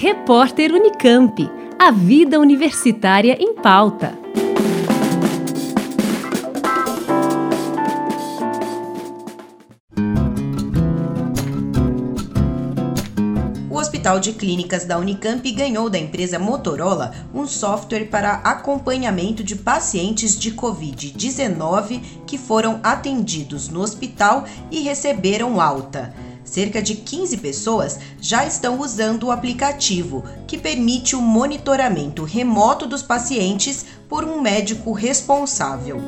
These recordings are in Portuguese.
Repórter Unicamp. A vida universitária em pauta. O Hospital de Clínicas da Unicamp ganhou da empresa Motorola um software para acompanhamento de pacientes de Covid-19 que foram atendidos no hospital e receberam alta cerca de 15 pessoas já estão usando o aplicativo, que permite o monitoramento remoto dos pacientes por um médico responsável.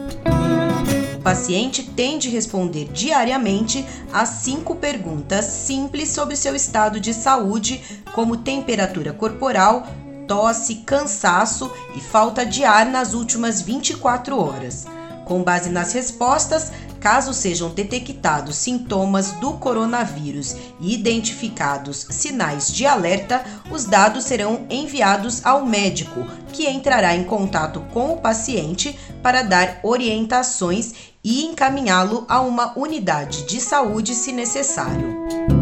O paciente tem de responder diariamente a cinco perguntas simples sobre seu estado de saúde, como temperatura corporal, tosse, cansaço e falta de ar nas últimas 24 horas. Com base nas respostas, Caso sejam detectados sintomas do coronavírus e identificados sinais de alerta, os dados serão enviados ao médico, que entrará em contato com o paciente para dar orientações e encaminhá-lo a uma unidade de saúde se necessário.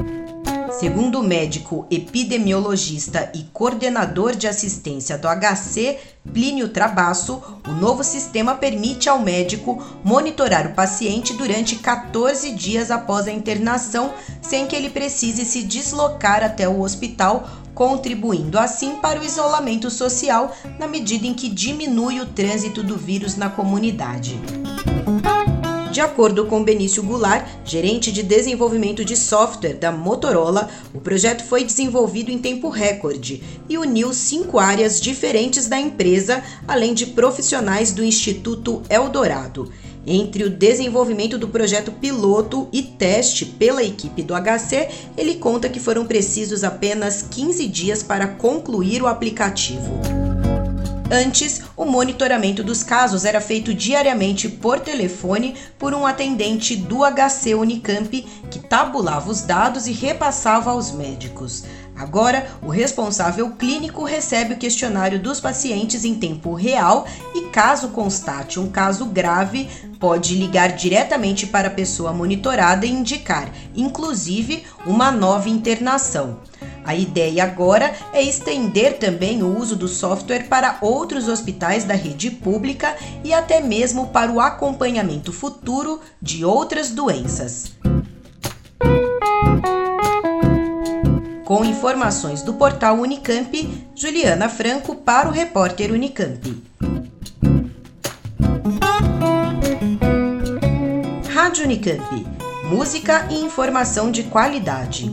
Segundo o médico epidemiologista e coordenador de assistência do HC, Plínio Trabasso, o novo sistema permite ao médico monitorar o paciente durante 14 dias após a internação, sem que ele precise se deslocar até o hospital, contribuindo assim para o isolamento social na medida em que diminui o trânsito do vírus na comunidade. De acordo com Benício Goulart, gerente de desenvolvimento de software da Motorola, o projeto foi desenvolvido em tempo recorde e uniu cinco áreas diferentes da empresa, além de profissionais do Instituto Eldorado. Entre o desenvolvimento do projeto piloto e teste pela equipe do HC, ele conta que foram precisos apenas 15 dias para concluir o aplicativo. Antes, o monitoramento dos casos era feito diariamente por telefone por um atendente do HC Unicamp que tabulava os dados e repassava aos médicos. Agora, o responsável clínico recebe o questionário dos pacientes em tempo real e, caso constate um caso grave, pode ligar diretamente para a pessoa monitorada e indicar, inclusive, uma nova internação. A ideia agora é estender também o uso do software para outros hospitais da rede pública e até mesmo para o acompanhamento futuro de outras doenças. Com informações do portal Unicamp, Juliana Franco para o repórter Unicamp. Rádio Unicamp. Música e informação de qualidade.